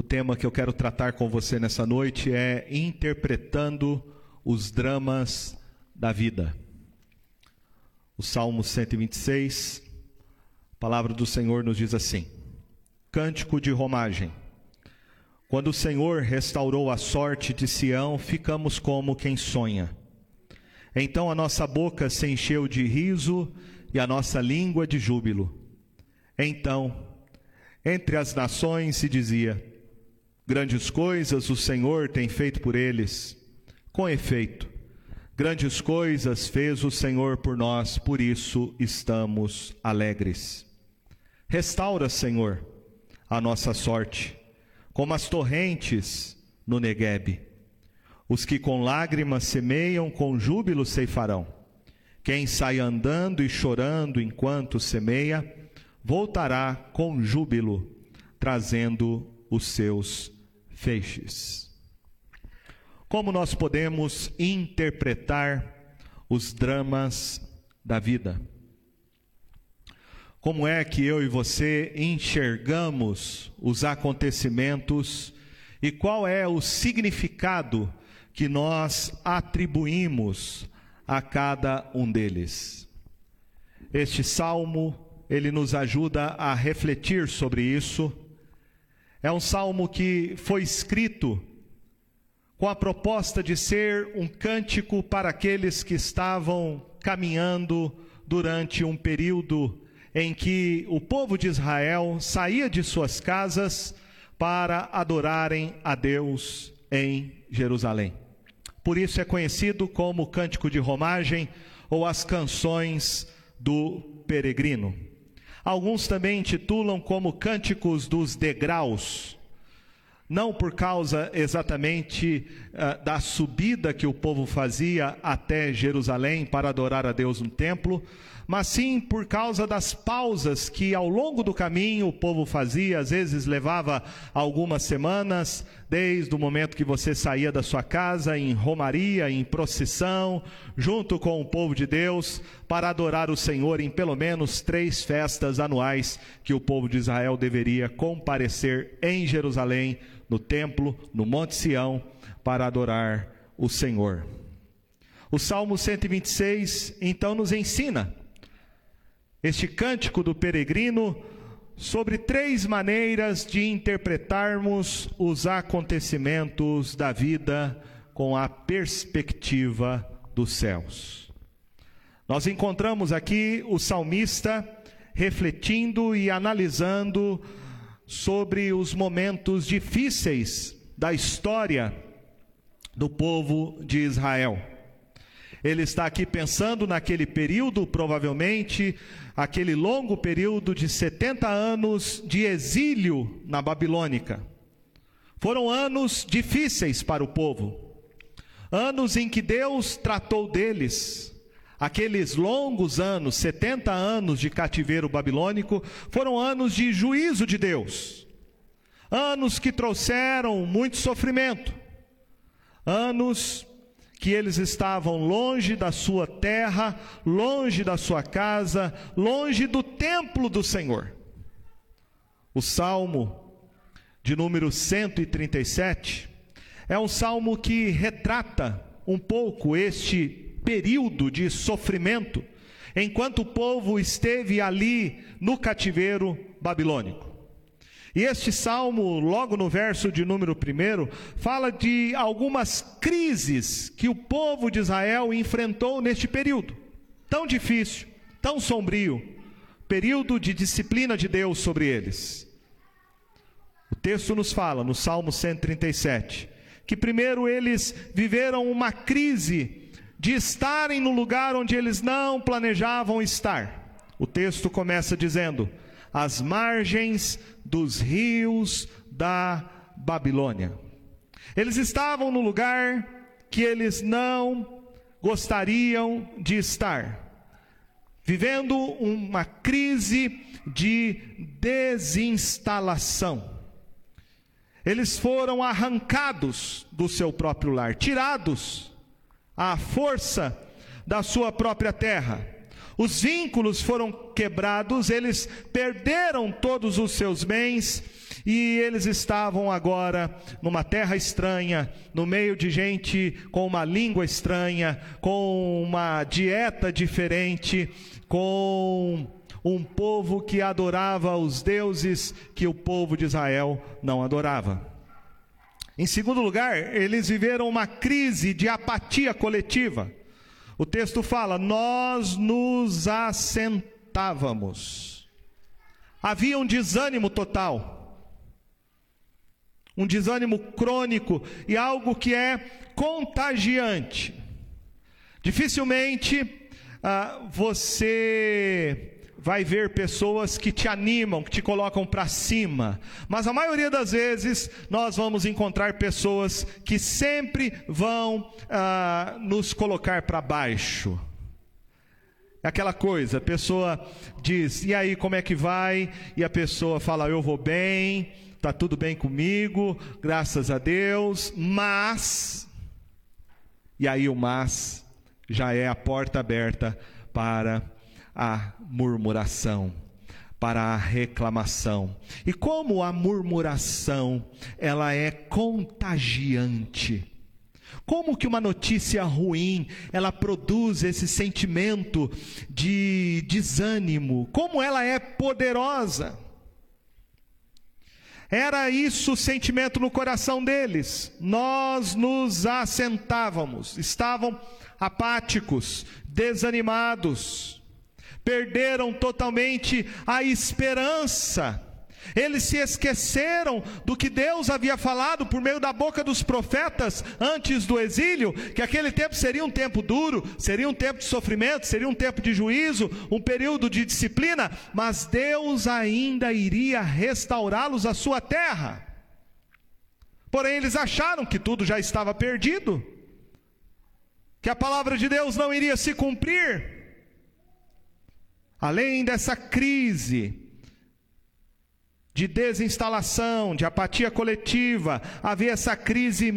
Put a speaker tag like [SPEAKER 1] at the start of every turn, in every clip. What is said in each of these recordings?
[SPEAKER 1] O tema que eu quero tratar com você nessa noite é interpretando os dramas da vida. O Salmo 126, a palavra do Senhor nos diz assim: Cântico de romagem. Quando o Senhor restaurou a sorte de Sião, ficamos como quem sonha. Então a nossa boca se encheu de riso e a nossa língua de júbilo. Então, entre as nações se dizia: Grandes coisas o Senhor tem feito por eles. Com efeito, grandes coisas fez o Senhor por nós, por isso estamos alegres. Restaura, Senhor, a nossa sorte, como as torrentes no Neguebe. Os que com lágrimas semeiam, com júbilo ceifarão. Quem sai andando e chorando enquanto semeia, voltará com júbilo, trazendo os seus feixes. Como nós podemos interpretar os dramas da vida? Como é que eu e você enxergamos os acontecimentos e qual é o significado que nós atribuímos a cada um deles? Este salmo, ele nos ajuda a refletir sobre isso é um salmo que foi escrito com a proposta de ser um cântico para aqueles que estavam caminhando durante um período em que o povo de Israel saía de suas casas para adorarem a Deus em Jerusalém. Por isso é conhecido como cântico de romagem ou as canções do peregrino. Alguns também intitulam como Cânticos dos Degraus, não por causa exatamente uh, da subida que o povo fazia até Jerusalém para adorar a Deus no templo, mas sim por causa das pausas que ao longo do caminho o povo fazia, às vezes levava algumas semanas, desde o momento que você saía da sua casa em romaria, em procissão, junto com o povo de Deus, para adorar o Senhor em pelo menos três festas anuais que o povo de Israel deveria comparecer em Jerusalém, no templo, no Monte Sião, para adorar o Senhor. O Salmo 126 então nos ensina este cântico do peregrino sobre três maneiras de interpretarmos os acontecimentos da vida com a perspectiva dos céus. Nós encontramos aqui o salmista refletindo e analisando sobre os momentos difíceis da história do povo de Israel. Ele está aqui pensando naquele período, provavelmente, aquele longo período de 70 anos de exílio na Babilônica. Foram anos difíceis para o povo, anos em que Deus tratou deles. Aqueles longos anos, 70 anos de cativeiro babilônico, foram anos de juízo de Deus, anos que trouxeram muito sofrimento, anos que eles estavam longe da sua terra, longe da sua casa, longe do templo do Senhor. O salmo de número 137 é um salmo que retrata um pouco este período de sofrimento, enquanto o povo esteve ali no cativeiro babilônico. E este salmo, logo no verso de número 1, fala de algumas crises que o povo de Israel enfrentou neste período, tão difícil, tão sombrio, período de disciplina de Deus sobre eles. O texto nos fala, no Salmo 137, que primeiro eles viveram uma crise de estarem no lugar onde eles não planejavam estar. O texto começa dizendo: às margens dos rios da Babilônia. Eles estavam no lugar que eles não gostariam de estar, vivendo uma crise de desinstalação. Eles foram arrancados do seu próprio lar, tirados à força da sua própria terra os vínculos foram quebrados, eles perderam todos os seus bens, e eles estavam agora numa terra estranha, no meio de gente com uma língua estranha, com uma dieta diferente, com um povo que adorava os deuses que o povo de Israel não adorava. Em segundo lugar, eles viveram uma crise de apatia coletiva. O texto fala: Nós nos assentávamos. Havia um desânimo total, um desânimo crônico e algo que é contagiante. Dificilmente ah, você vai ver pessoas que te animam, que te colocam para cima, mas a maioria das vezes nós vamos encontrar pessoas que sempre vão ah, nos colocar para baixo. É aquela coisa, a pessoa diz, e aí, como é que vai? E a pessoa fala, eu vou bem, está tudo bem comigo, graças a Deus, mas. E aí o mas já é a porta aberta para a murmuração, para a reclamação. E como a murmuração, ela é contagiante. Como que uma notícia ruim, ela produz esse sentimento de desânimo? Como ela é poderosa? Era isso o sentimento no coração deles. Nós nos assentávamos, estavam apáticos, desanimados perderam totalmente a esperança. Eles se esqueceram do que Deus havia falado por meio da boca dos profetas antes do exílio, que aquele tempo seria um tempo duro, seria um tempo de sofrimento, seria um tempo de juízo, um período de disciplina, mas Deus ainda iria restaurá-los à sua terra. Porém, eles acharam que tudo já estava perdido, que a palavra de Deus não iria se cumprir. Além dessa crise de desinstalação, de apatia coletiva, havia essa crise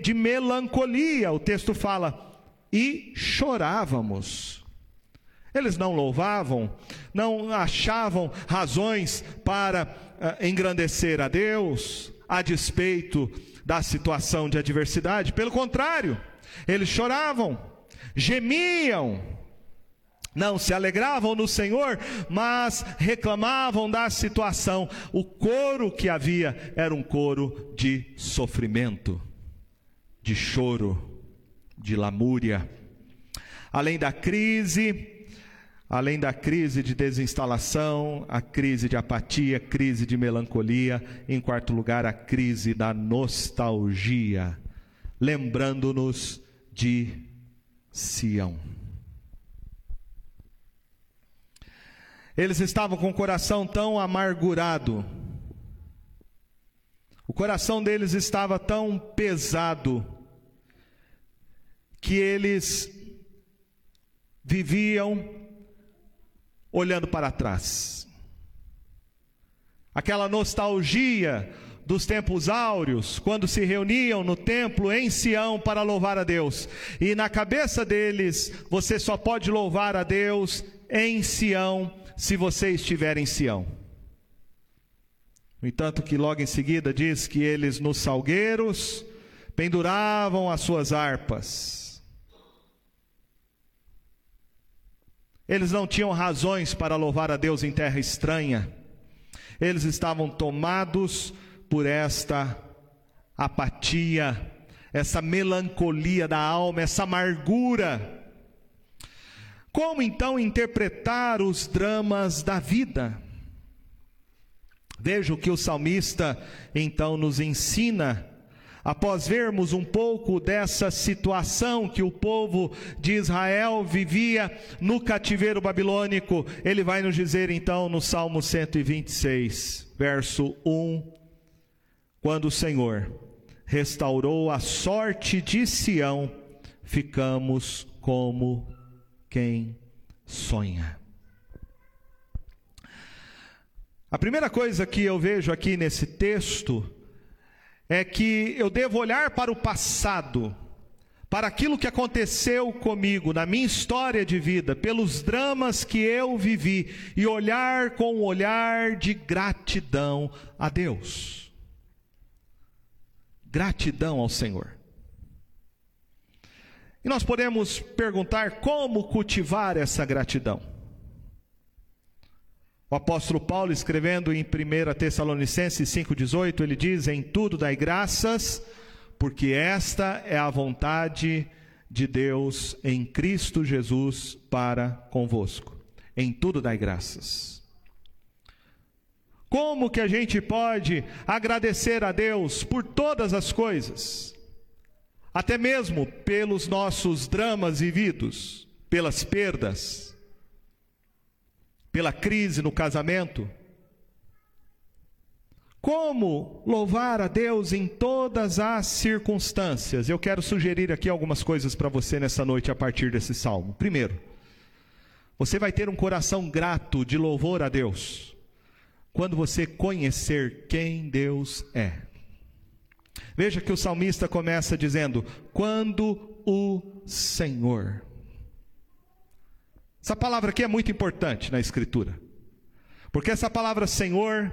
[SPEAKER 1] de melancolia, o texto fala, e chorávamos. Eles não louvavam, não achavam razões para uh, engrandecer a Deus, a despeito da situação de adversidade, pelo contrário, eles choravam, gemiam, não se alegravam no Senhor, mas reclamavam da situação. O coro que havia era um coro de sofrimento, de choro, de lamúria. Além da crise, além da crise de desinstalação, a crise de apatia, crise de melancolia, em quarto lugar, a crise da nostalgia, lembrando-nos de Sião. Eles estavam com o coração tão amargurado, o coração deles estava tão pesado, que eles viviam olhando para trás. Aquela nostalgia dos tempos áureos, quando se reuniam no templo em Sião para louvar a Deus. E na cabeça deles, você só pode louvar a Deus em Sião se você estiver em Sião. No entanto, que logo em seguida diz que eles nos salgueiros penduravam as suas harpas. Eles não tinham razões para louvar a Deus em terra estranha. Eles estavam tomados por esta apatia, essa melancolia da alma, essa amargura como então interpretar os dramas da vida? Veja o que o salmista então nos ensina. Após vermos um pouco dessa situação que o povo de Israel vivia no cativeiro babilônico, ele vai nos dizer então no Salmo 126, verso 1: Quando o Senhor restaurou a sorte de Sião, ficamos como quem sonha. A primeira coisa que eu vejo aqui nesse texto é que eu devo olhar para o passado para aquilo que aconteceu comigo, na minha história de vida, pelos dramas que eu vivi, e olhar com um olhar de gratidão a Deus. Gratidão ao Senhor. E nós podemos perguntar como cultivar essa gratidão. O apóstolo Paulo, escrevendo em 1 Tessalonicenses 5,18, ele diz: Em tudo dai graças porque esta é a vontade de Deus em Cristo Jesus para convosco. Em tudo dai graças. Como que a gente pode agradecer a Deus por todas as coisas? Até mesmo pelos nossos dramas vividos, pelas perdas, pela crise no casamento, como louvar a Deus em todas as circunstâncias? Eu quero sugerir aqui algumas coisas para você nessa noite a partir desse salmo. Primeiro, você vai ter um coração grato de louvor a Deus quando você conhecer quem Deus é. Veja que o salmista começa dizendo: Quando o Senhor. Essa palavra aqui é muito importante na Escritura, porque essa palavra Senhor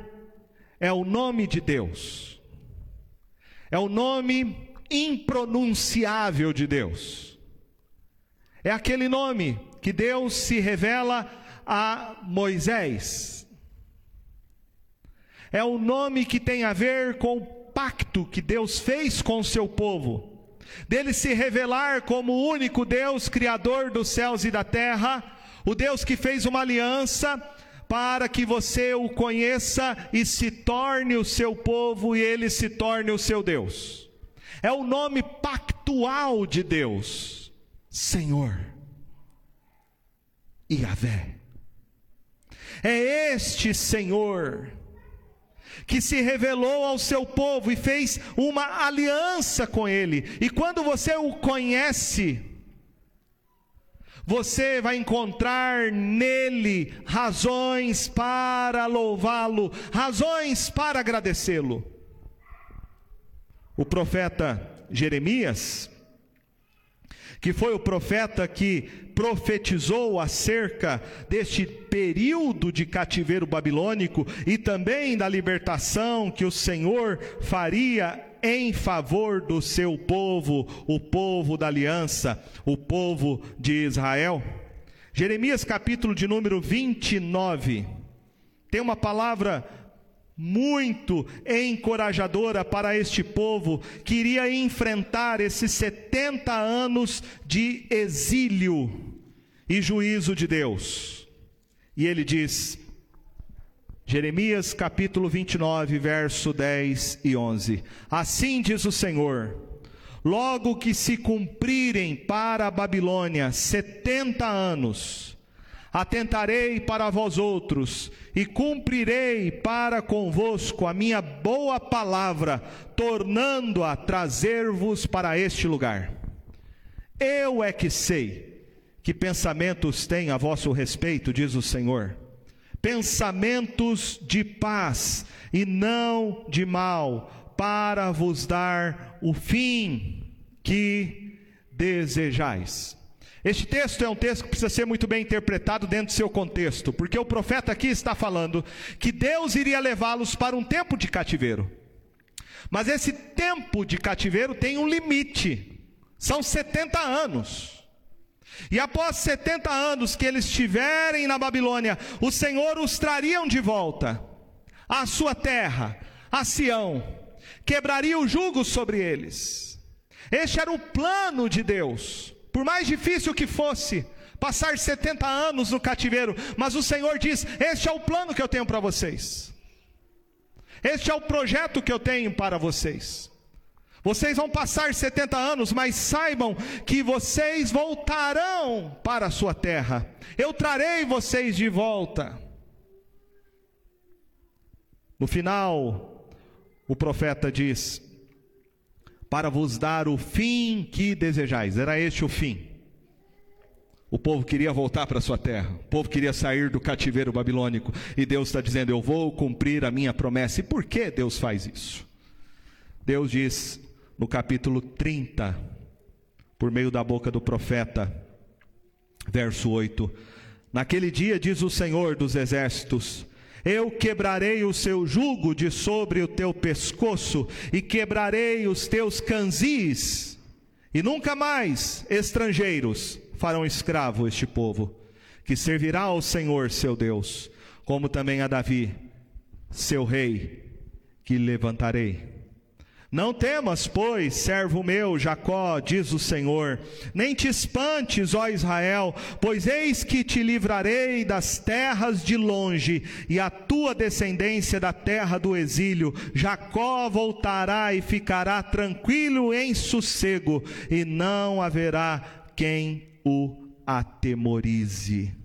[SPEAKER 1] é o nome de Deus, é o nome impronunciável de Deus, é aquele nome que Deus se revela a Moisés, é o nome que tem a ver com pacto que Deus fez com o seu povo, dele se revelar como o único Deus, Criador dos céus e da terra, o Deus que fez uma aliança para que você o conheça e se torne o seu povo e ele se torne o seu Deus. É o nome pactual de Deus, Senhor, Yahvé. É este Senhor que se revelou ao seu povo e fez uma aliança com ele. E quando você o conhece, você vai encontrar nele razões para louvá-lo, razões para agradecê-lo. O profeta Jeremias, que foi o profeta que profetizou acerca deste período de cativeiro babilônico e também da libertação que o Senhor faria em favor do seu povo, o povo da aliança, o povo de Israel. Jeremias capítulo de número 29, tem uma palavra muito encorajadora para este povo que iria enfrentar esses 70 anos de exílio e juízo de Deus. E ele diz: Jeremias capítulo 29, verso 10 e 11. Assim diz o Senhor: Logo que se cumprirem para a Babilônia setenta anos, atentarei para vós outros e cumprirei para convosco a minha boa palavra, tornando-a trazer-vos para este lugar. Eu é que sei que pensamentos têm a vosso respeito, diz o Senhor pensamentos de paz e não de mal, para vos dar o fim que desejais. Este texto é um texto que precisa ser muito bem interpretado dentro do seu contexto, porque o profeta aqui está falando que Deus iria levá-los para um tempo de cativeiro. Mas esse tempo de cativeiro tem um limite, são 70 anos. E após 70 anos que eles estiverem na Babilônia, o Senhor os trariam de volta à sua terra, a Sião, quebraria o jugo sobre eles. Este era o plano de Deus, por mais difícil que fosse, passar 70 anos no cativeiro, mas o Senhor diz: Este é o plano que eu tenho para vocês, este é o projeto que eu tenho para vocês. Vocês vão passar 70 anos, mas saibam que vocês voltarão para a sua terra. Eu trarei vocês de volta. No final, o profeta diz: Para vos dar o fim que desejais. Era este o fim. O povo queria voltar para sua terra, o povo queria sair do cativeiro babilônico, e Deus está dizendo: Eu vou cumprir a minha promessa. E por que Deus faz isso? Deus diz: no capítulo 30, por meio da boca do profeta. Verso 8: Naquele dia, diz o Senhor dos Exércitos, eu quebrarei o seu jugo de sobre o teu pescoço e quebrarei os teus canzis, e nunca mais estrangeiros farão escravo este povo, que servirá ao Senhor seu Deus, como também a Davi, seu rei, que levantarei. Não temas, pois, servo meu Jacó, diz o Senhor, nem te espantes, ó Israel, pois eis que te livrarei das terras de longe, e a tua descendência da terra do exílio. Jacó voltará e ficará tranquilo em sossego, e não haverá quem o atemorize.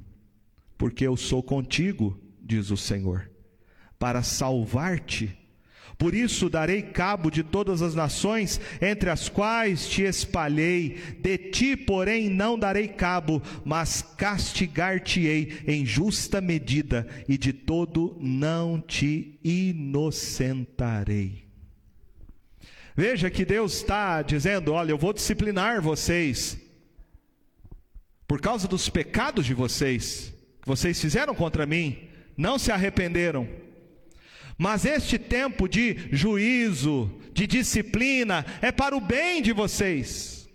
[SPEAKER 1] Porque eu sou contigo, diz o Senhor, para salvar-te por isso darei cabo de todas as nações entre as quais te espalhei, de ti, porém, não darei cabo, mas castigar-te-ei em justa medida, e de todo não te inocentarei. Veja que Deus está dizendo: olha, eu vou disciplinar vocês, por causa dos pecados de vocês, que vocês fizeram contra mim, não se arrependeram mas este tempo de juízo, de disciplina, é para o bem de vocês.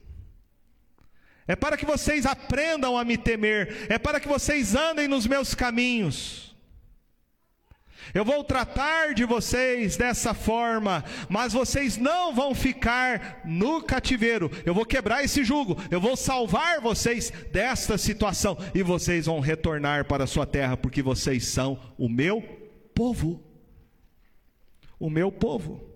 [SPEAKER 1] É para que vocês aprendam a me temer, é para que vocês andem nos meus caminhos. Eu vou tratar de vocês dessa forma, mas vocês não vão ficar no cativeiro. Eu vou quebrar esse jugo, eu vou salvar vocês desta situação e vocês vão retornar para a sua terra, porque vocês são o meu povo o meu povo.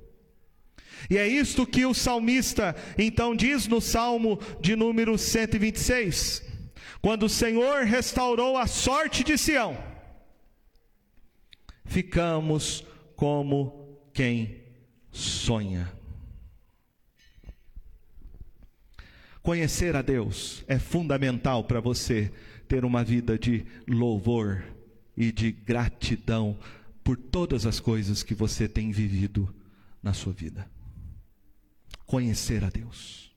[SPEAKER 1] E é isto que o salmista então diz no Salmo de número 126. Quando o Senhor restaurou a sorte de Sião, ficamos como quem sonha. Conhecer a Deus é fundamental para você ter uma vida de louvor e de gratidão por todas as coisas que você tem vivido na sua vida. Conhecer a Deus,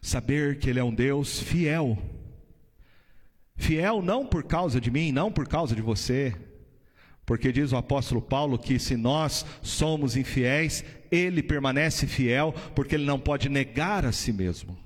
[SPEAKER 1] saber que Ele é um Deus fiel, fiel não por causa de mim, não por causa de você, porque diz o apóstolo Paulo que se nós somos infiéis, Ele permanece fiel, porque Ele não pode negar a si mesmo.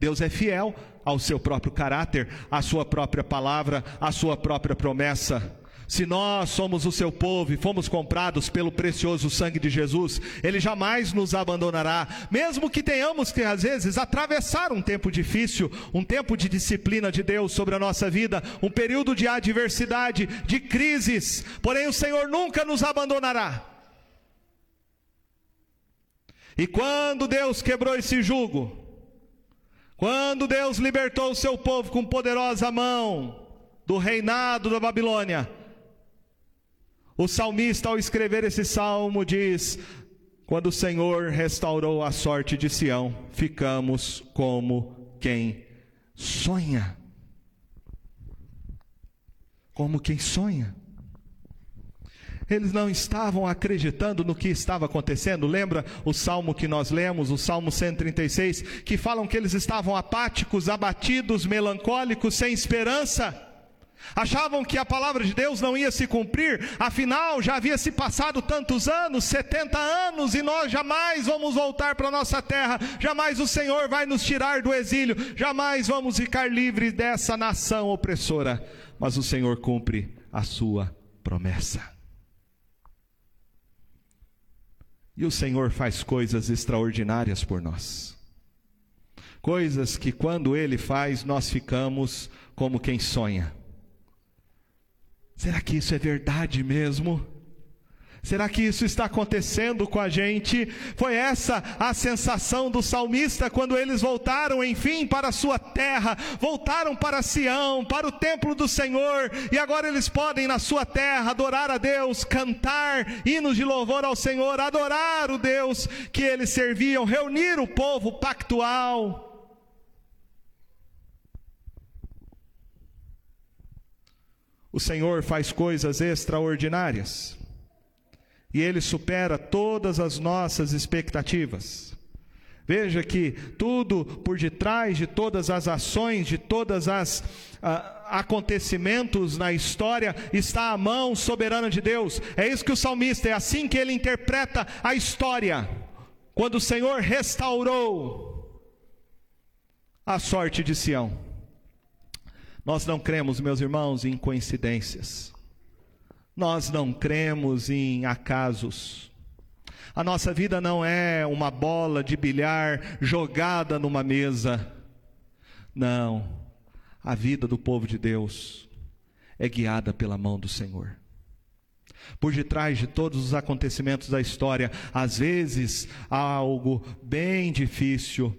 [SPEAKER 1] Deus é fiel ao seu próprio caráter, à sua própria palavra, à sua própria promessa. Se nós somos o seu povo e fomos comprados pelo precioso sangue de Jesus, Ele jamais nos abandonará, mesmo que tenhamos que, às vezes, atravessar um tempo difícil, um tempo de disciplina de Deus sobre a nossa vida, um período de adversidade, de crises, porém o Senhor nunca nos abandonará. E quando Deus quebrou esse jugo, quando Deus libertou o seu povo com poderosa mão do reinado da Babilônia, o salmista, ao escrever esse salmo, diz: Quando o Senhor restaurou a sorte de Sião, ficamos como quem sonha. Como quem sonha. Eles não estavam acreditando no que estava acontecendo. Lembra o salmo que nós lemos, o salmo 136, que falam que eles estavam apáticos, abatidos, melancólicos, sem esperança. Achavam que a palavra de Deus não ia se cumprir, afinal já havia se passado tantos anos 70 anos e nós jamais vamos voltar para nossa terra, jamais o Senhor vai nos tirar do exílio, jamais vamos ficar livres dessa nação opressora. Mas o Senhor cumpre a sua promessa. E o Senhor faz coisas extraordinárias por nós. Coisas que quando Ele faz, nós ficamos como quem sonha Será que isso é verdade mesmo? Será que isso está acontecendo com a gente? Foi essa a sensação do salmista quando eles voltaram, enfim, para a sua terra, voltaram para Sião, para o templo do Senhor, e agora eles podem, na sua terra, adorar a Deus, cantar hinos de louvor ao Senhor, adorar o Deus que eles serviam, reunir o povo pactual. O Senhor faz coisas extraordinárias. E Ele supera todas as nossas expectativas. Veja que tudo por detrás de todas as ações, de todas as ah, acontecimentos na história está a mão soberana de Deus. É isso que o salmista é assim que ele interpreta a história. Quando o Senhor restaurou a sorte de Sião. Nós não cremos, meus irmãos, em coincidências. Nós não cremos em acasos. A nossa vida não é uma bola de bilhar jogada numa mesa. Não. A vida do povo de Deus é guiada pela mão do Senhor. Por detrás de todos os acontecimentos da história, às vezes há algo bem difícil,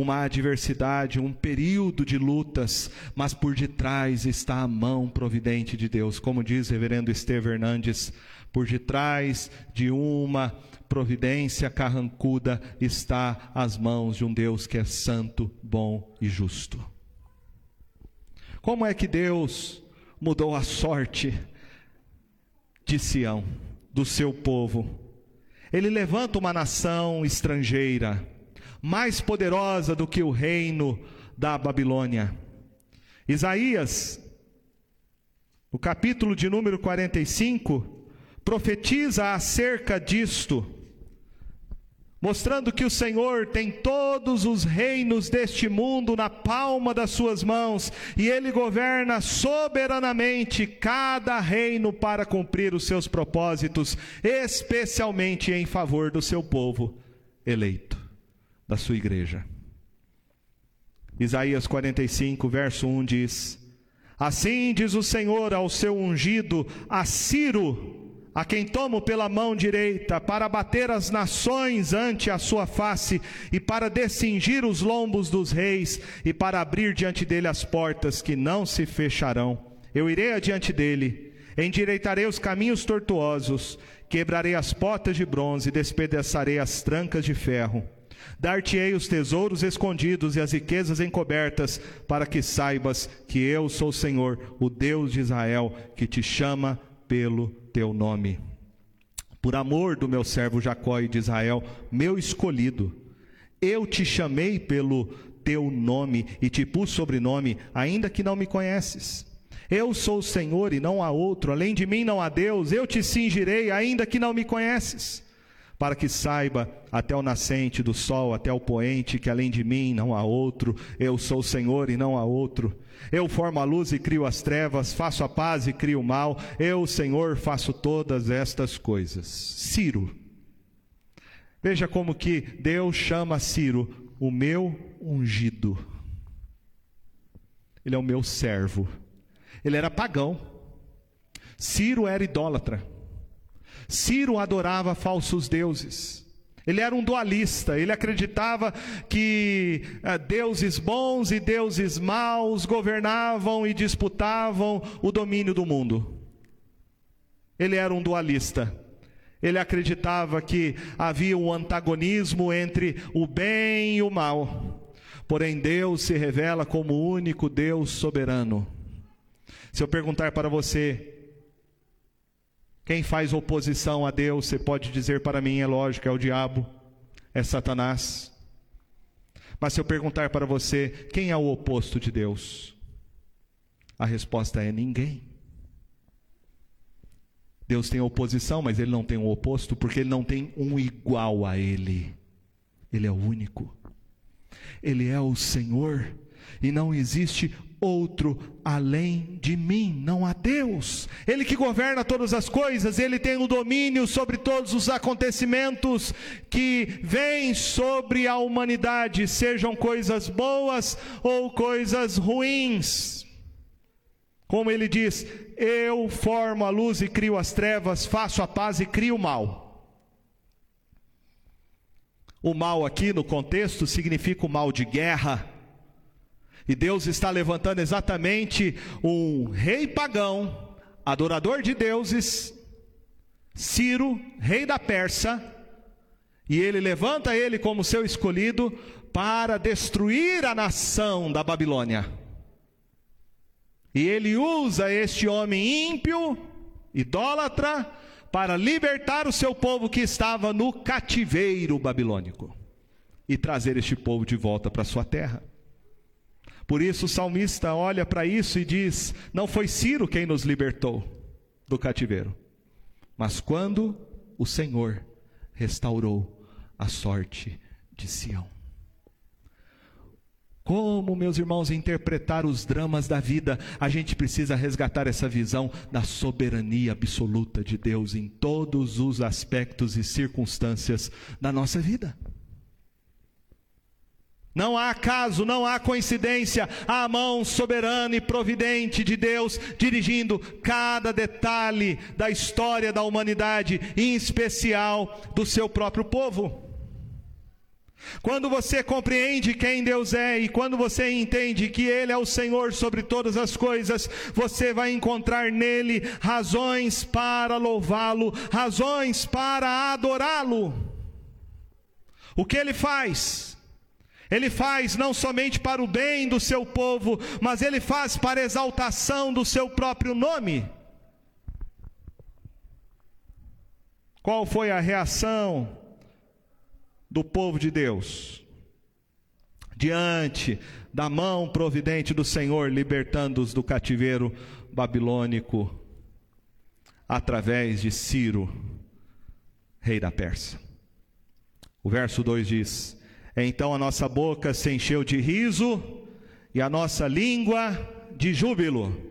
[SPEAKER 1] uma adversidade, um período de lutas, mas por detrás está a mão providente de Deus. Como diz reverendo Esteve Hernandes, por detrás de uma providência carrancuda está às mãos de um Deus que é santo, bom e justo. Como é que Deus mudou a sorte de Sião, do seu povo? Ele levanta uma nação estrangeira, mais poderosa do que o reino da Babilônia. Isaías, no capítulo de número 45, profetiza acerca disto mostrando que o Senhor tem todos os reinos deste mundo na palma das suas mãos e ele governa soberanamente cada reino para cumprir os seus propósitos, especialmente em favor do seu povo eleito, da sua igreja. Isaías 45, verso 1 diz: Assim diz o Senhor ao seu ungido, a Ciro, a quem tomo pela mão direita, para bater as nações ante a sua face, e para descingir os lombos dos reis, e para abrir diante dele as portas que não se fecharão. Eu irei adiante dele, endireitarei os caminhos tortuosos, quebrarei as portas de bronze, despedaçarei as trancas de ferro. Dar-te-ei os tesouros escondidos e as riquezas encobertas, para que saibas que eu sou o Senhor, o Deus de Israel, que te chama pelo teu nome. Por amor do meu servo Jacó e de Israel, meu escolhido, eu te chamei pelo teu nome e te pus sobrenome, ainda que não me conheces. Eu sou o Senhor e não há outro, além de mim não há Deus, eu te cingirei, ainda que não me conheces para que saiba até o nascente do sol, até o poente, que além de mim não há outro, eu sou o Senhor e não há outro. Eu formo a luz e crio as trevas, faço a paz e crio o mal, eu, Senhor, faço todas estas coisas. Ciro. Veja como que Deus chama Ciro o meu ungido. Ele é o meu servo. Ele era pagão. Ciro era idólatra. Ciro adorava falsos deuses. Ele era um dualista, ele acreditava que eh, deuses bons e deuses maus governavam e disputavam o domínio do mundo. Ele era um dualista. Ele acreditava que havia um antagonismo entre o bem e o mal. Porém, Deus se revela como o único Deus soberano. Se eu perguntar para você, quem faz oposição a Deus, você pode dizer para mim, é lógico, é o diabo, é Satanás. Mas se eu perguntar para você, quem é o oposto de Deus? A resposta é ninguém. Deus tem oposição, mas ele não tem um oposto, porque ele não tem um igual a ele. Ele é o único. Ele é o Senhor, e não existe outro além de mim, não há Deus. Ele que governa todas as coisas, ele tem o domínio sobre todos os acontecimentos que vêm sobre a humanidade, sejam coisas boas ou coisas ruins. Como ele diz: Eu formo a luz e crio as trevas, faço a paz e crio o mal. O mal aqui no contexto significa o mal de guerra, e Deus está levantando exatamente um rei pagão, adorador de deuses, Ciro, rei da Pérsia, e ele levanta ele como seu escolhido para destruir a nação da Babilônia. E ele usa este homem ímpio, idólatra, para libertar o seu povo que estava no cativeiro babilônico. e trazer este povo de volta para sua terra. Por isso o salmista olha para isso e diz: Não foi Ciro quem nos libertou do cativeiro, mas quando o Senhor restaurou a sorte de Sião. Como, meus irmãos, interpretar os dramas da vida, a gente precisa resgatar essa visão da soberania absoluta de Deus em todos os aspectos e circunstâncias da nossa vida. Não há acaso, não há coincidência, há a mão soberana e providente de Deus dirigindo cada detalhe da história da humanidade, em especial do seu próprio povo. Quando você compreende quem Deus é e quando você entende que Ele é o Senhor sobre todas as coisas, você vai encontrar nele razões para louvá-lo, razões para adorá-lo. O que Ele faz? Ele faz não somente para o bem do seu povo, mas ele faz para exaltação do seu próprio nome. Qual foi a reação do povo de Deus, diante da mão providente do Senhor, libertando-os do cativeiro babilônico, através de Ciro, rei da Pérsia. O verso 2 diz: Então a nossa boca se encheu de riso e a nossa língua de júbilo.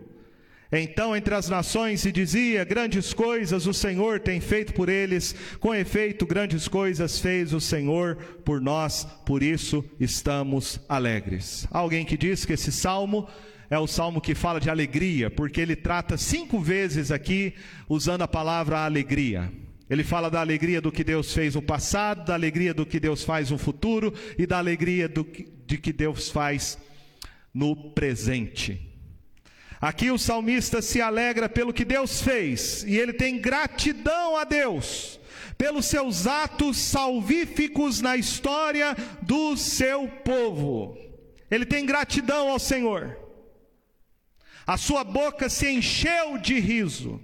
[SPEAKER 1] Então, entre as nações se dizia: Grandes coisas o Senhor tem feito por eles, com efeito, grandes coisas fez o Senhor por nós, por isso estamos alegres. alguém que diz que esse salmo é o salmo que fala de alegria, porque ele trata cinco vezes aqui usando a palavra alegria. Ele fala da alegria do que Deus fez no passado, da alegria do que Deus faz no futuro e da alegria do que, de que Deus faz no presente. Aqui o salmista se alegra pelo que Deus fez e ele tem gratidão a Deus pelos seus atos salvíficos na história do seu povo. Ele tem gratidão ao Senhor. A sua boca se encheu de riso.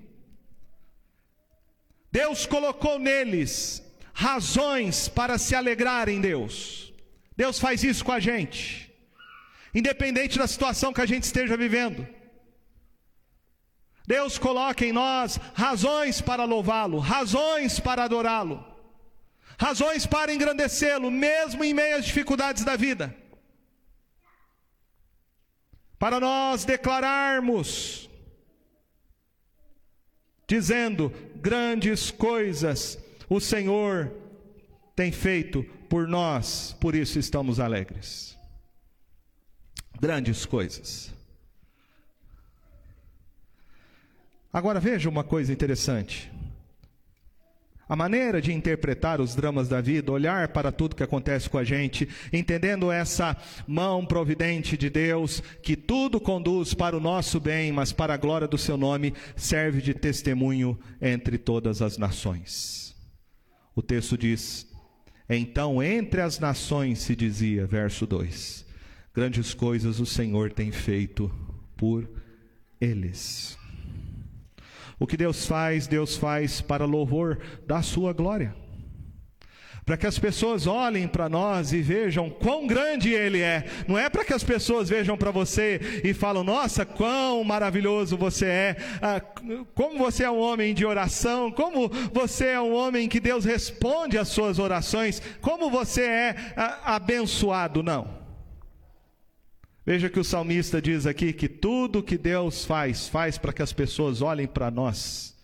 [SPEAKER 1] Deus colocou neles razões para se alegrar em Deus. Deus faz isso com a gente, independente da situação que a gente esteja vivendo. Deus coloca em nós razões para louvá-lo, razões para adorá-lo, razões para engrandecê-lo, mesmo em meio às dificuldades da vida. Para nós declararmos, dizendo: grandes coisas o Senhor tem feito por nós, por isso estamos alegres. Grandes coisas. Agora veja uma coisa interessante. A maneira de interpretar os dramas da vida, olhar para tudo que acontece com a gente, entendendo essa mão providente de Deus, que tudo conduz para o nosso bem, mas para a glória do seu nome, serve de testemunho entre todas as nações. O texto diz: Então entre as nações se dizia, verso 2: Grandes coisas o Senhor tem feito por eles. O que Deus faz, Deus faz para louvor da sua glória. Para que as pessoas olhem para nós e vejam quão grande Ele é. Não é para que as pessoas vejam para você e falam, nossa, quão maravilhoso você é, ah, como você é um homem de oração, como você é um homem que Deus responde às suas orações, como você é ah, abençoado. Não. Veja que o salmista diz aqui que tudo que Deus faz, faz para que as pessoas olhem para nós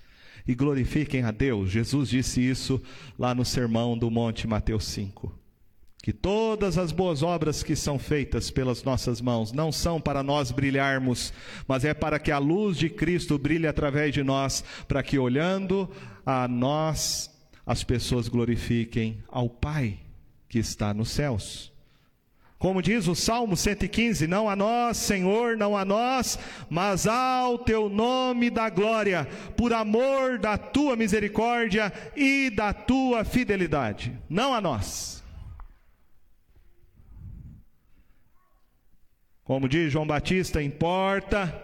[SPEAKER 1] e glorifiquem a Deus. Jesus disse isso lá no sermão do Monte Mateus 5. Que todas as boas obras que são feitas pelas nossas mãos não são para nós brilharmos, mas é para que a luz de Cristo brilhe através de nós, para que olhando a nós as pessoas glorifiquem ao Pai que está nos céus. Como diz o Salmo 115: Não a nós, Senhor, não a nós, mas ao teu nome da glória, por amor da tua misericórdia e da tua fidelidade. Não a nós. Como diz João Batista, importa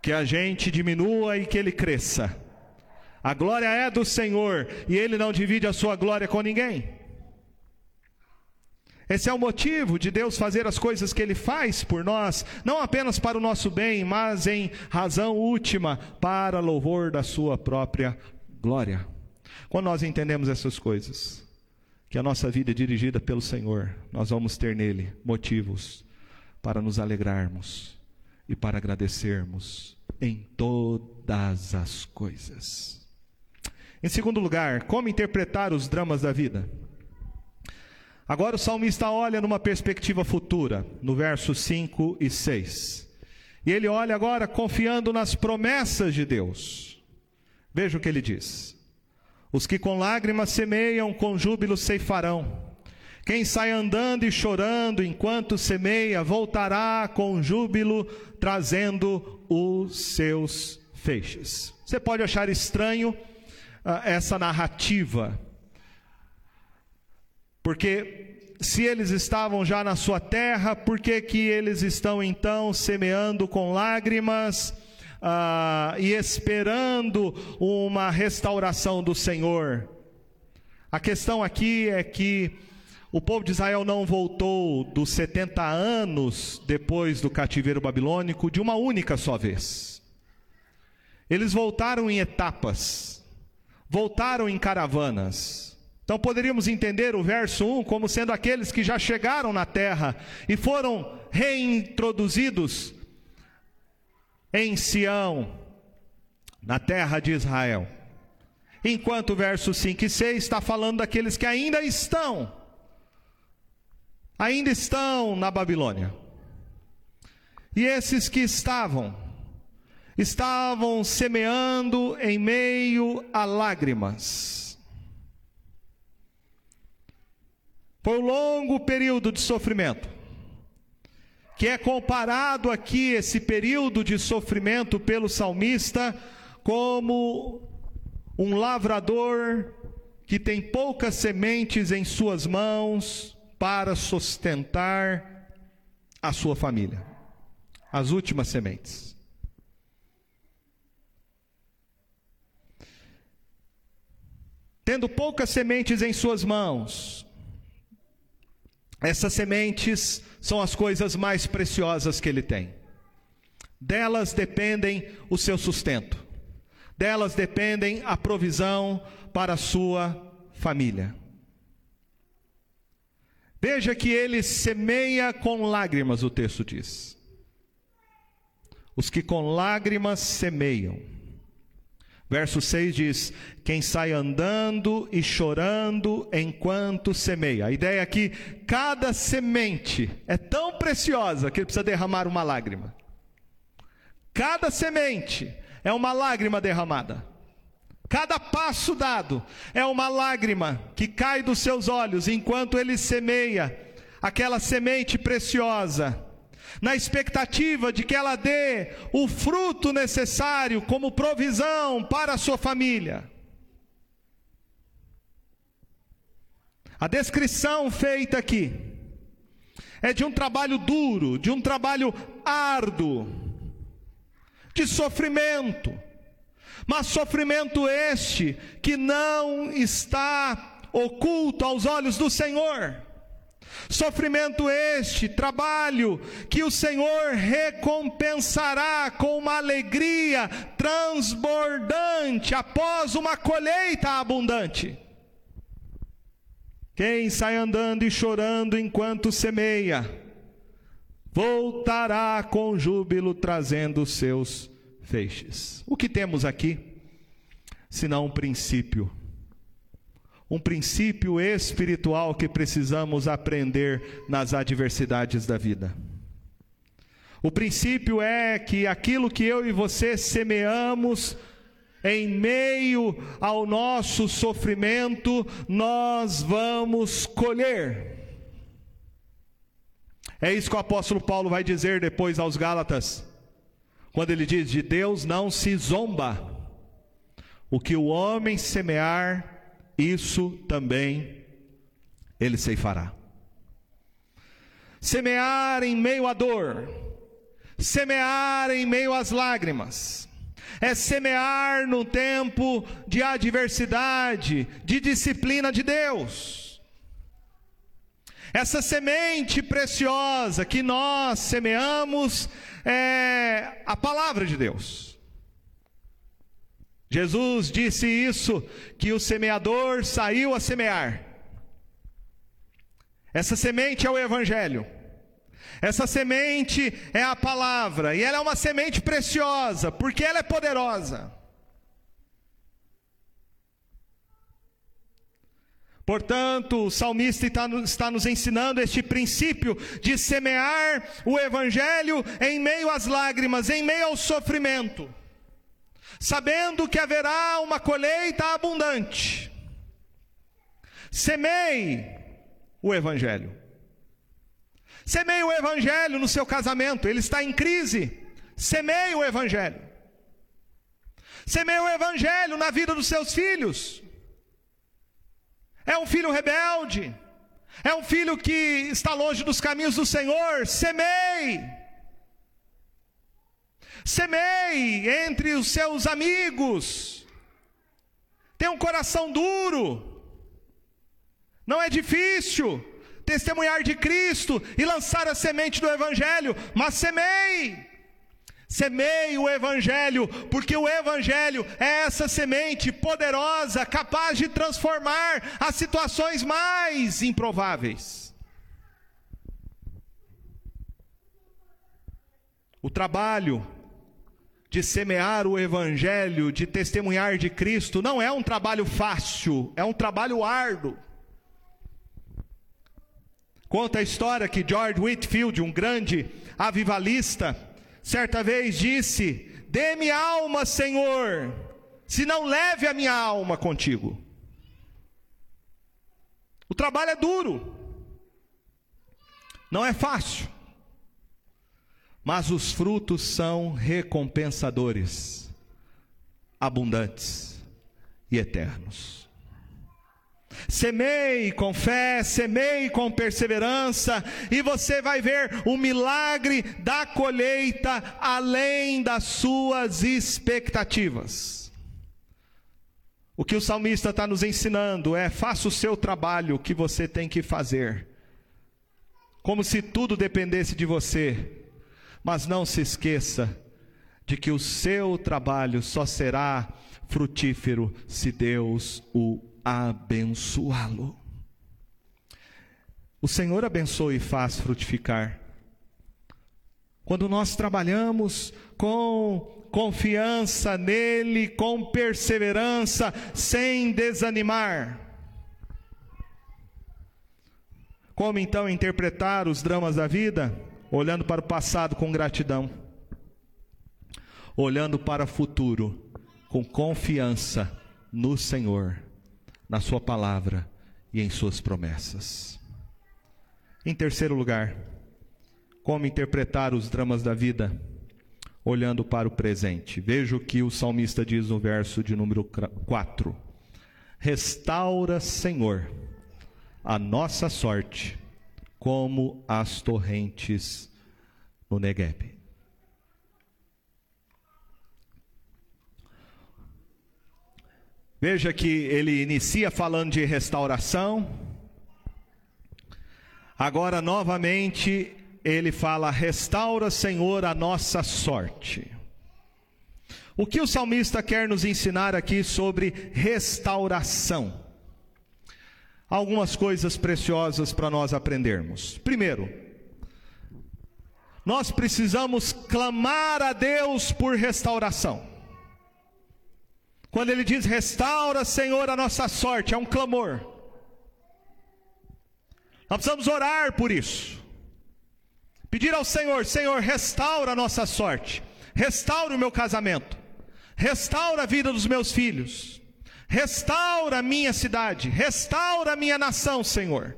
[SPEAKER 1] que a gente diminua e que ele cresça. A glória é do Senhor e ele não divide a sua glória com ninguém. Esse é o motivo de Deus fazer as coisas que Ele faz por nós, não apenas para o nosso bem, mas em razão última, para louvor da Sua própria glória. Quando nós entendemos essas coisas, que a nossa vida é dirigida pelo Senhor, nós vamos ter nele motivos para nos alegrarmos e para agradecermos em todas as coisas. Em segundo lugar, como interpretar os dramas da vida? Agora o salmista olha numa perspectiva futura, no verso 5 e 6. E ele olha agora confiando nas promessas de Deus. Veja o que ele diz: Os que com lágrimas semeiam, com júbilo ceifarão. Quem sai andando e chorando enquanto semeia, voltará com júbilo, trazendo os seus feixes. Você pode achar estranho uh, essa narrativa, porque se eles estavam já na sua terra, por que, que eles estão então semeando com lágrimas uh, e esperando uma restauração do Senhor? A questão aqui é que o povo de Israel não voltou dos 70 anos depois do cativeiro babilônico de uma única só vez. Eles voltaram em etapas, voltaram em caravanas. Então poderíamos entender o verso 1 como sendo aqueles que já chegaram na terra e foram reintroduzidos em Sião, na terra de Israel. Enquanto o verso 5 e 6 está falando daqueles que ainda estão, ainda estão na Babilônia. E esses que estavam, estavam semeando em meio a lágrimas Foi um longo período de sofrimento, que é comparado aqui, esse período de sofrimento pelo salmista, como um lavrador que tem poucas sementes em suas mãos para sustentar a sua família. As últimas sementes. Tendo poucas sementes em suas mãos, essas sementes são as coisas mais preciosas que ele tem. Delas dependem o seu sustento. Delas dependem a provisão para a sua família. Veja que ele semeia com lágrimas, o texto diz. Os que com lágrimas semeiam. Verso 6 diz: Quem sai andando e chorando enquanto semeia. A ideia é que cada semente é tão preciosa que ele precisa derramar uma lágrima. Cada semente é uma lágrima derramada. Cada passo dado é uma lágrima que cai dos seus olhos enquanto ele semeia aquela semente preciosa na expectativa de que ela dê o fruto necessário como provisão para a sua família. A descrição feita aqui é de um trabalho duro, de um trabalho árduo, de sofrimento, mas sofrimento este que não está oculto aos olhos do Senhor. Sofrimento este, trabalho, que o Senhor recompensará com uma alegria transbordante após uma colheita abundante. Quem sai andando e chorando enquanto semeia, voltará com júbilo trazendo seus feixes. O que temos aqui, senão um princípio um princípio espiritual que precisamos aprender nas adversidades da vida. O princípio é que aquilo que eu e você semeamos, em meio ao nosso sofrimento, nós vamos colher. É isso que o apóstolo Paulo vai dizer depois aos Gálatas, quando ele diz: De Deus não se zomba, o que o homem semear, isso também ele ceifará. Semear em meio à dor, semear em meio às lágrimas, é semear no tempo de adversidade, de disciplina de Deus. Essa semente preciosa que nós semeamos é a palavra de Deus. Jesus disse isso, que o semeador saiu a semear. Essa semente é o Evangelho. Essa semente é a palavra, e ela é uma semente preciosa, porque ela é poderosa. Portanto, o salmista está nos ensinando este princípio de semear o evangelho em meio às lágrimas, em meio ao sofrimento, sabendo que haverá uma colheita abundante. Semeie o evangelho. Semeie o evangelho no seu casamento, ele está em crise. Semeie o evangelho. Semeie o evangelho na vida dos seus filhos. É um filho rebelde. É um filho que está longe dos caminhos do Senhor. Semeie. Semeie entre os seus amigos. Tem um coração duro. Não é difícil testemunhar de Cristo e lançar a semente do Evangelho, mas semeie. Semeie o Evangelho, porque o Evangelho é essa semente poderosa, capaz de transformar as situações mais improváveis. O trabalho de semear o Evangelho, de testemunhar de Cristo, não é um trabalho fácil, é um trabalho árduo. Conta a história que George Whitfield, um grande avivalista, certa vez disse: Dê-me alma, Senhor, se não leve a minha alma contigo. O trabalho é duro, não é fácil, mas os frutos são recompensadores, abundantes e eternos. Semeie com fé, semeie com perseverança, e você vai ver o milagre da colheita além das suas expectativas. O que o salmista está nos ensinando é: faça o seu trabalho que você tem que fazer, como se tudo dependesse de você, mas não se esqueça de que o seu trabalho só será frutífero se Deus o abençoá-lo. O Senhor abençoa e faz frutificar. Quando nós trabalhamos com confiança nele, com perseverança, sem desanimar. Como então interpretar os dramas da vida? Olhando para o passado com gratidão, olhando para o futuro com confiança no Senhor na Sua palavra e em Suas promessas. Em terceiro lugar, como interpretar os dramas da vida? Olhando para o presente. Veja o que o salmista diz no verso de número 4: Restaura, Senhor, a nossa sorte, como as torrentes no Negueb. Veja que ele inicia falando de restauração. Agora, novamente, ele fala: restaura, Senhor, a nossa sorte. O que o salmista quer nos ensinar aqui sobre restauração? Algumas coisas preciosas para nós aprendermos. Primeiro, nós precisamos clamar a Deus por restauração. Quando ele diz restaura, Senhor, a nossa sorte, é um clamor. Nós precisamos orar por isso. Pedir ao Senhor, Senhor, restaura a nossa sorte. Restaura o meu casamento. Restaura a vida dos meus filhos. Restaura a minha cidade. Restaura a minha nação, Senhor.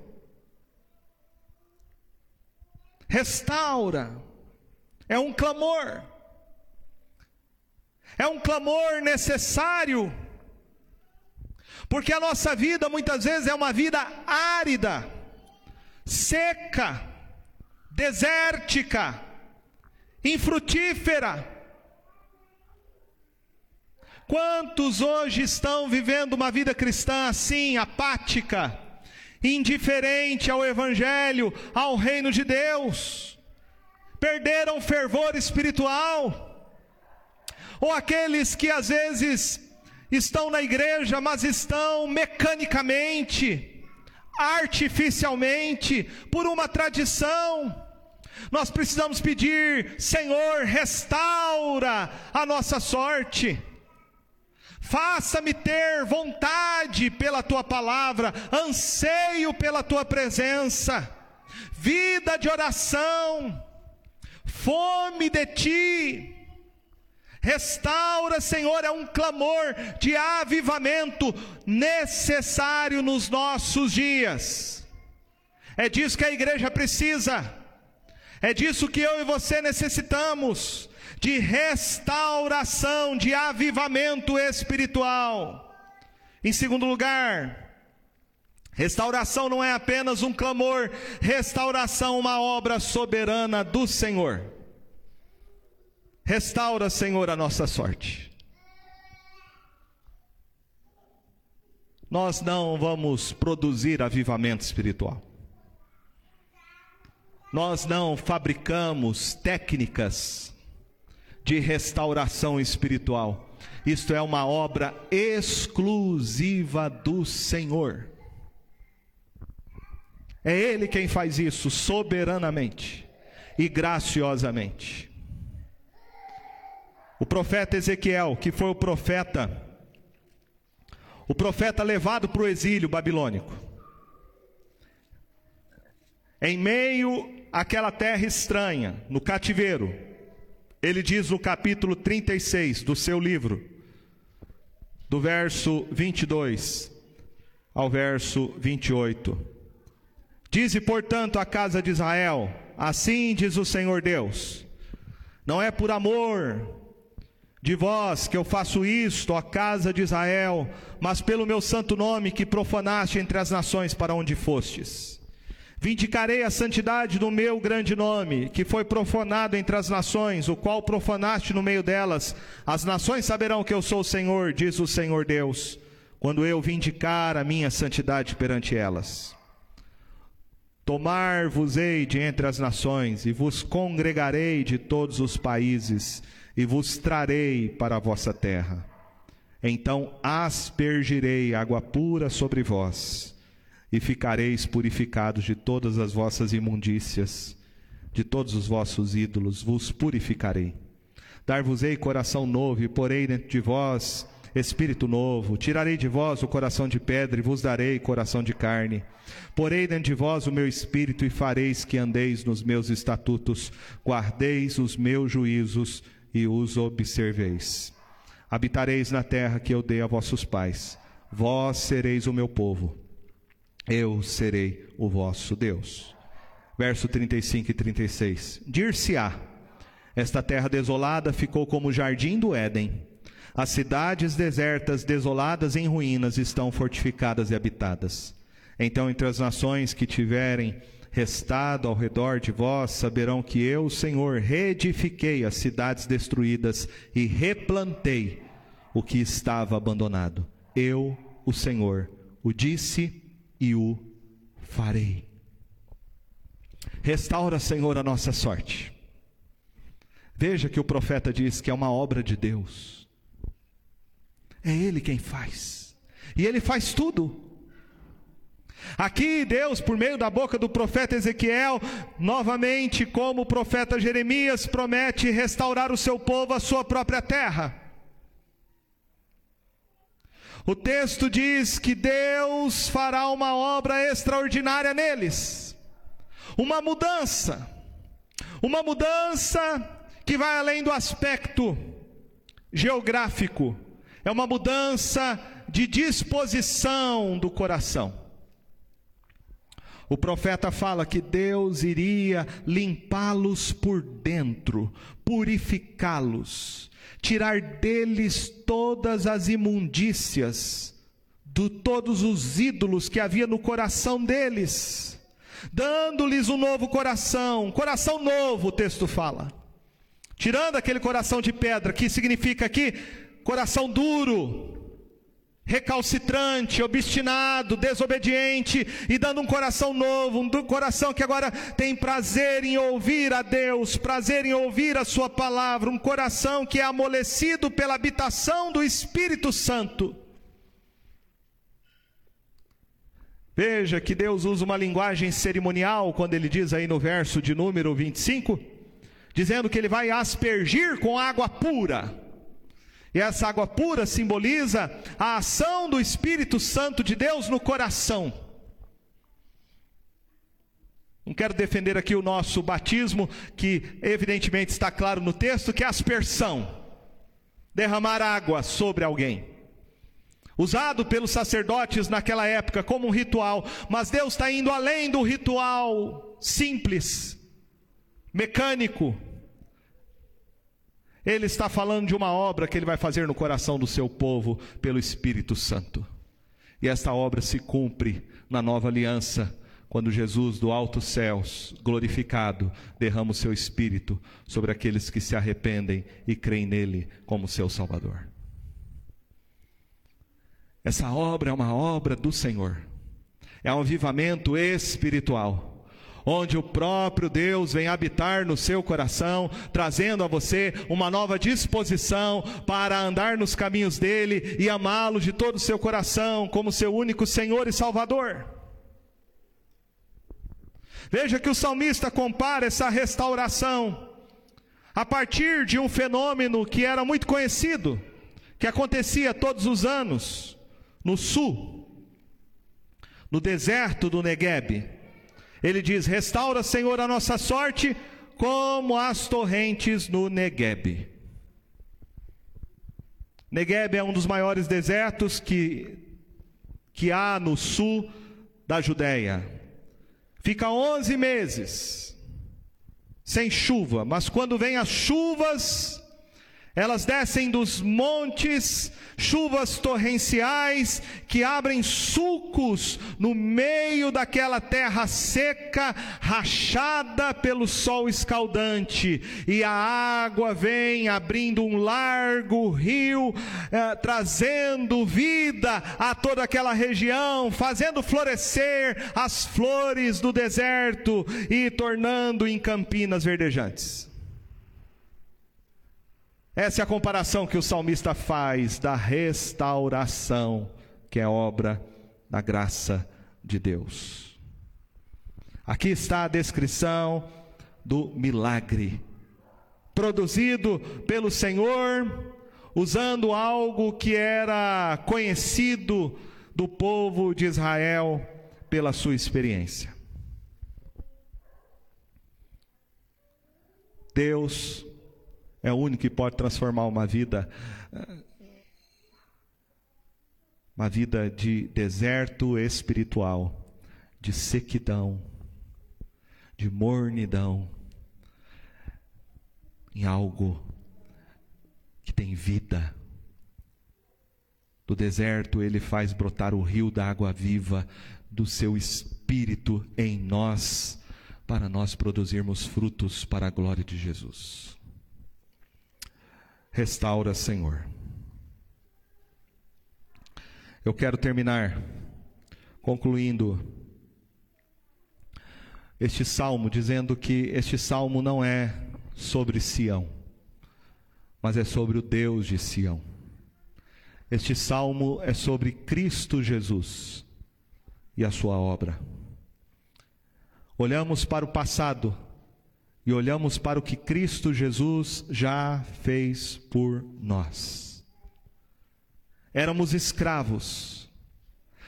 [SPEAKER 1] Restaura. É um clamor. É um clamor necessário, porque a nossa vida muitas vezes é uma vida árida, seca, desértica, infrutífera. Quantos hoje estão vivendo uma vida cristã assim, apática, indiferente ao Evangelho, ao reino de Deus, perderam fervor espiritual, ou aqueles que às vezes estão na igreja, mas estão mecanicamente, artificialmente, por uma tradição. Nós precisamos pedir, Senhor, restaura a nossa sorte. Faça-me ter vontade pela tua palavra, anseio pela tua presença, vida de oração, fome de ti. Restaura, Senhor, é um clamor de avivamento necessário nos nossos dias. É disso que a igreja precisa. É disso que eu e você necessitamos de restauração, de avivamento espiritual. Em segundo lugar, restauração não é apenas um clamor, restauração uma obra soberana do Senhor. Restaura, Senhor, a nossa sorte. Nós não vamos produzir avivamento espiritual. Nós não fabricamos técnicas de restauração espiritual. Isto é uma obra exclusiva do Senhor. É Ele quem faz isso soberanamente e graciosamente. O profeta Ezequiel, que foi o profeta, o profeta levado para o exílio babilônico, em meio àquela terra estranha, no cativeiro, ele diz no capítulo 36 do seu livro, do verso 22 ao verso 28. Dize, portanto, à casa de Israel: Assim diz o Senhor Deus: Não é por amor de vós que eu faço isto, ó casa de Israel, mas pelo meu santo nome que profanaste entre as nações para onde fostes. Vindicarei a santidade do meu grande nome, que foi profanado entre as nações, o qual profanaste no meio delas. As nações saberão que eu sou o Senhor, diz o Senhor Deus, quando eu vindicar a minha santidade perante elas. Tomar-vos-ei de entre as nações, e vos congregarei de todos os países, e vos trarei para a vossa terra. Então aspergirei água pura sobre vós e ficareis purificados de todas as vossas imundícias, de todos os vossos ídolos, vos purificarei. Dar-vos-ei coração novo, e porei dentro de vós espírito novo. Tirarei de vós o coração de pedra, e vos darei coração de carne. Porei dentro de vós o meu espírito, e fareis que andeis nos meus estatutos, guardeis os meus juízos e os observeis. Habitareis na terra que eu dei a vossos pais. Vós sereis o meu povo eu serei o vosso Deus. Verso 35 e 36. Dir-se-á: Esta terra desolada ficou como o jardim do Éden. As cidades desertas, desoladas em ruínas, estão fortificadas e habitadas. Então, entre as nações que tiverem restado ao redor de vós, saberão que eu, Senhor, reedifiquei as cidades destruídas e replantei o que estava abandonado. Eu, o Senhor, o disse e o farei. Restaura, Senhor, a nossa sorte. Veja que o profeta diz que é uma obra de Deus. É Ele quem faz. E Ele faz tudo. Aqui Deus, por meio da boca do profeta Ezequiel, novamente, como o profeta Jeremias, promete restaurar o seu povo à sua própria terra. O texto diz que Deus fará uma obra extraordinária neles, uma mudança, uma mudança que vai além do aspecto geográfico, é uma mudança de disposição do coração. O profeta fala que Deus iria limpá-los por dentro, purificá-los, tirar deles todas as imundícias, de todos os ídolos que havia no coração deles, dando-lhes um novo coração, coração novo, o texto fala. Tirando aquele coração de pedra, que significa aqui coração duro, recalcitrante, obstinado, desobediente e dando um coração novo, um coração que agora tem prazer em ouvir a Deus, prazer em ouvir a Sua palavra, um coração que é amolecido pela habitação do Espírito Santo. Veja que Deus usa uma linguagem cerimonial quando ele diz aí no verso de número 25, dizendo que ele vai aspergir com água pura. E essa água pura simboliza a ação do Espírito Santo de Deus no coração. Não quero defender aqui o nosso batismo, que evidentemente está claro no texto, que é aspersão derramar água sobre alguém. Usado pelos sacerdotes naquela época como um ritual, mas Deus está indo além do ritual simples, mecânico, ele está falando de uma obra que ele vai fazer no coração do seu povo pelo Espírito Santo. E esta obra se cumpre na nova aliança, quando Jesus do alto céus, glorificado, derrama o seu espírito sobre aqueles que se arrependem e creem nele como seu Salvador. Essa obra é uma obra do Senhor. É um avivamento espiritual onde o próprio Deus vem habitar no seu coração, trazendo a você uma nova disposição para andar nos caminhos dele e amá-lo de todo o seu coração, como seu único Senhor e Salvador. Veja que o salmista compara essa restauração a partir de um fenômeno que era muito conhecido, que acontecia todos os anos no sul, no deserto do Negueb. Ele diz: Restaura, Senhor, a nossa sorte, como as torrentes no Negueb. Negueb é um dos maiores desertos que, que há no sul da Judéia. Fica 11 meses sem chuva, mas quando vem as chuvas, elas descem dos montes, chuvas torrenciais que abrem sulcos no meio daquela terra seca, rachada pelo sol escaldante, e a água vem abrindo um largo rio, eh, trazendo vida a toda aquela região, fazendo florescer as flores do deserto e tornando em campinas verdejantes. Essa é a comparação que o salmista faz da restauração, que é obra da graça de Deus. Aqui está a descrição do milagre, produzido pelo Senhor, usando algo que era conhecido do povo de Israel pela sua experiência. Deus é o único que pode transformar uma vida uma vida de deserto espiritual, de sequidão, de mornidão, em algo que tem vida. Do deserto ele faz brotar o rio da água viva do seu espírito em nós, para nós produzirmos frutos para a glória de Jesus. Restaura, Senhor. Eu quero terminar concluindo este salmo, dizendo que este salmo não é sobre Sião, mas é sobre o Deus de Sião. Este salmo é sobre Cristo Jesus e a sua obra. Olhamos para o passado e olhamos para o que Cristo Jesus já fez por nós. Éramos escravos,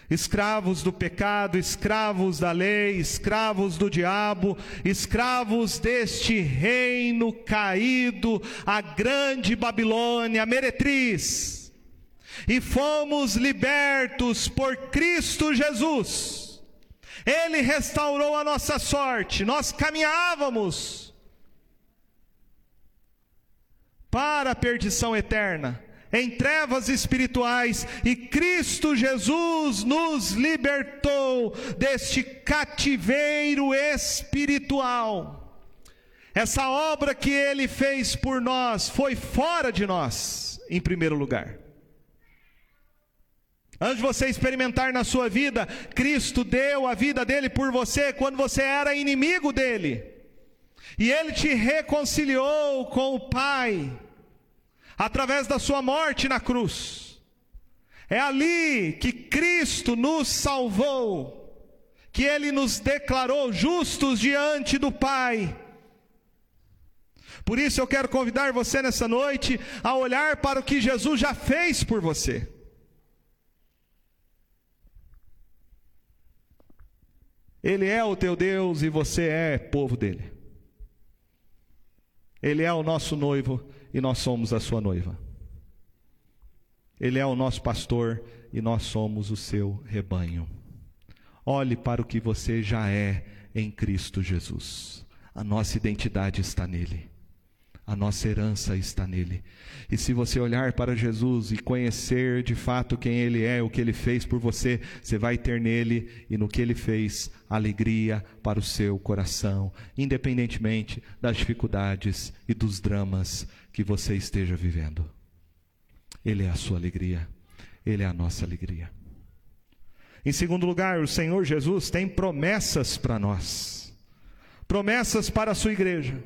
[SPEAKER 1] escravos do pecado, escravos da lei, escravos do diabo, escravos deste reino caído, a grande Babilônia, a meretriz. E fomos libertos por Cristo Jesus. Ele restaurou a nossa sorte. Nós caminhávamos para a perdição eterna, em trevas espirituais, e Cristo Jesus nos libertou deste cativeiro espiritual. Essa obra que ele fez por nós foi fora de nós, em primeiro lugar. Antes de você experimentar na sua vida, Cristo deu a vida dele por você quando você era inimigo dele. E ele te reconciliou com o Pai através da sua morte na cruz. É ali que Cristo nos salvou, que ele nos declarou justos diante do Pai. Por isso eu quero convidar você nessa noite a olhar para o que Jesus já fez por você. Ele é o teu Deus e você é povo dele. Ele é o nosso noivo e nós somos a sua noiva. Ele é o nosso pastor e nós somos o seu rebanho. Olhe para o que você já é em Cristo Jesus. A nossa identidade está nele. A nossa herança está nele. E se você olhar para Jesus e conhecer de fato quem ele é, o que ele fez por você, você vai ter nele e no que ele fez alegria para o seu coração, independentemente das dificuldades e dos dramas que você esteja vivendo. Ele é a sua alegria, ele é a nossa alegria. Em segundo lugar, o Senhor Jesus tem promessas para nós. Promessas para a sua igreja.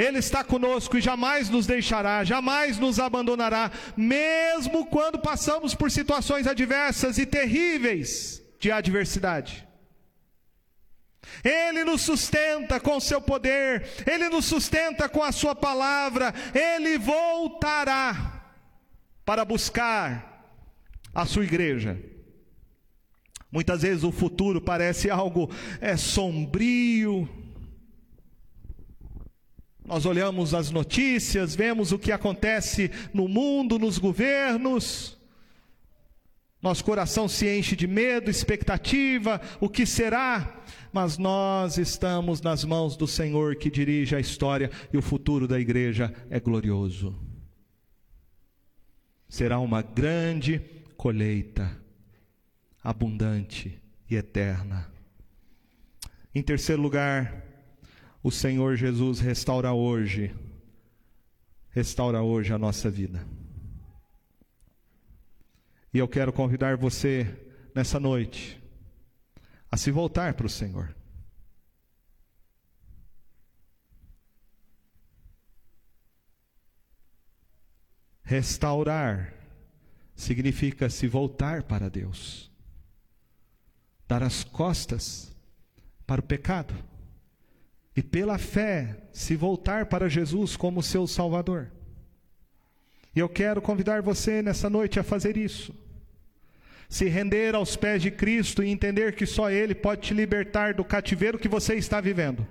[SPEAKER 1] Ele está conosco e jamais nos deixará, jamais nos abandonará, mesmo quando passamos por situações adversas e terríveis de adversidade. Ele nos sustenta com seu poder, ele nos sustenta com a sua palavra, ele voltará para buscar a sua igreja. Muitas vezes o futuro parece algo é sombrio, nós olhamos as notícias, vemos o que acontece no mundo, nos governos. Nosso coração se enche de medo, expectativa, o que será? Mas nós estamos nas mãos do Senhor que dirige a história e o futuro da igreja é glorioso. Será uma grande colheita, abundante e eterna. Em terceiro lugar, o Senhor Jesus restaura hoje, restaura hoje a nossa vida. E eu quero convidar você nessa noite a se voltar para o Senhor. Restaurar significa se voltar para Deus, dar as costas para o pecado e pela fé se voltar para Jesus como seu Salvador. E eu quero convidar você nessa noite a fazer isso. Se render aos pés de Cristo e entender que só Ele pode te libertar do cativeiro que você está vivendo,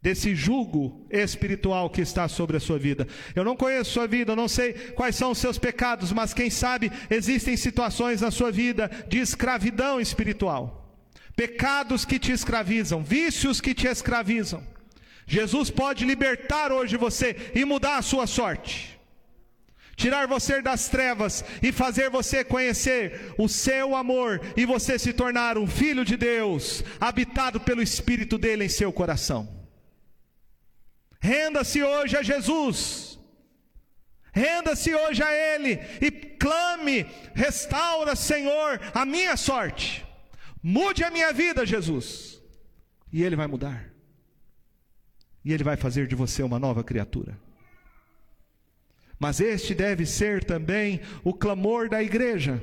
[SPEAKER 1] desse jugo espiritual que está sobre a sua vida. Eu não conheço sua vida, eu não sei quais são os seus pecados, mas quem sabe existem situações na sua vida de escravidão espiritual pecados que te escravizam, vícios que te escravizam. Jesus pode libertar hoje você e mudar a sua sorte. Tirar você das trevas e fazer você conhecer o seu amor e você se tornar um filho de Deus, habitado pelo Espírito dele em seu coração. Renda-se hoje a Jesus. Renda-se hoje a Ele e clame: restaura, Senhor, a minha sorte. Mude a minha vida, Jesus. E Ele vai mudar. E Ele vai fazer de você uma nova criatura. Mas este deve ser também o clamor da igreja.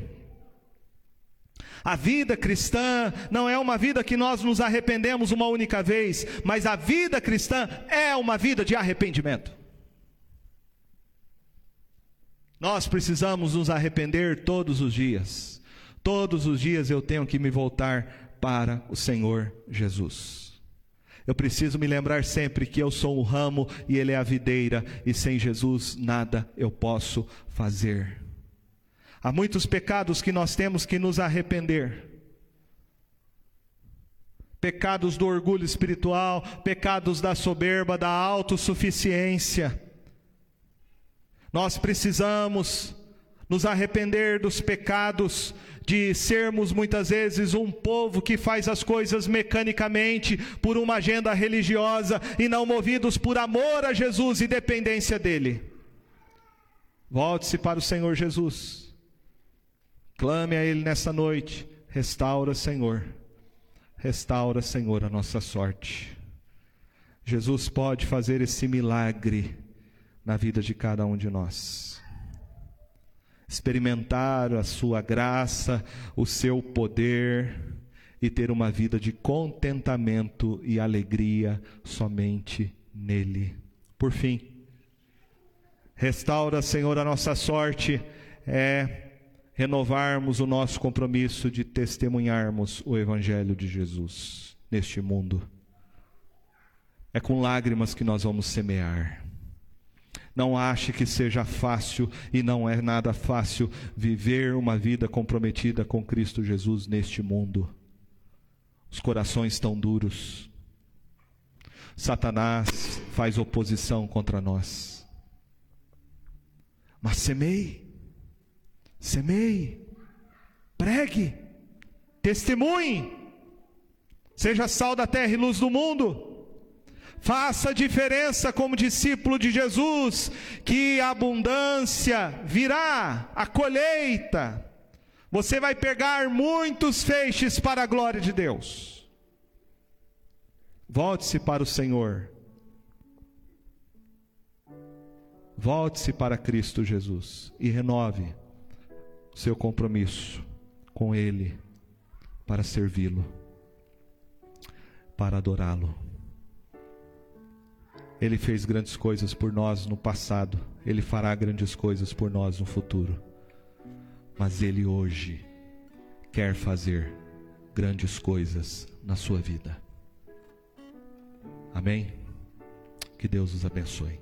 [SPEAKER 1] A vida cristã não é uma vida que nós nos arrependemos uma única vez, mas a vida cristã é uma vida de arrependimento. Nós precisamos nos arrepender todos os dias. Todos os dias eu tenho que me voltar para o Senhor Jesus. Eu preciso me lembrar sempre que eu sou o ramo e Ele é a videira, e sem Jesus nada eu posso fazer. Há muitos pecados que nós temos que nos arrepender. Pecados do orgulho espiritual, pecados da soberba, da autossuficiência. Nós precisamos nos arrepender dos pecados de sermos muitas vezes um povo que faz as coisas mecanicamente por uma agenda religiosa e não movidos por amor a Jesus e dependência dele. Volte-se para o Senhor Jesus. Clame a Ele nessa noite. Restaura, Senhor. Restaura, Senhor, a nossa sorte. Jesus pode fazer esse milagre na vida de cada um de nós. Experimentar a Sua graça, o Seu poder e ter uma vida de contentamento e alegria somente nele. Por fim, restaura, Senhor, a nossa sorte é renovarmos o nosso compromisso de testemunharmos o Evangelho de Jesus neste mundo. É com lágrimas que nós vamos semear. Não ache que seja fácil, e não é nada fácil, viver uma vida comprometida com Cristo Jesus neste mundo. Os corações estão duros. Satanás faz oposição contra nós. Mas semeie, semeie, pregue, testemunhe, seja sal da terra e luz do mundo. Faça diferença como discípulo de Jesus, que a abundância virá, a colheita. Você vai pegar muitos feixes para a glória de Deus. Volte-se para o Senhor. Volte-se para Cristo Jesus e renove seu compromisso com Ele para servi-lo, para adorá-lo. Ele fez grandes coisas por nós no passado, Ele fará grandes coisas por nós no futuro. Mas Ele hoje quer fazer grandes coisas na sua vida. Amém? Que Deus os abençoe.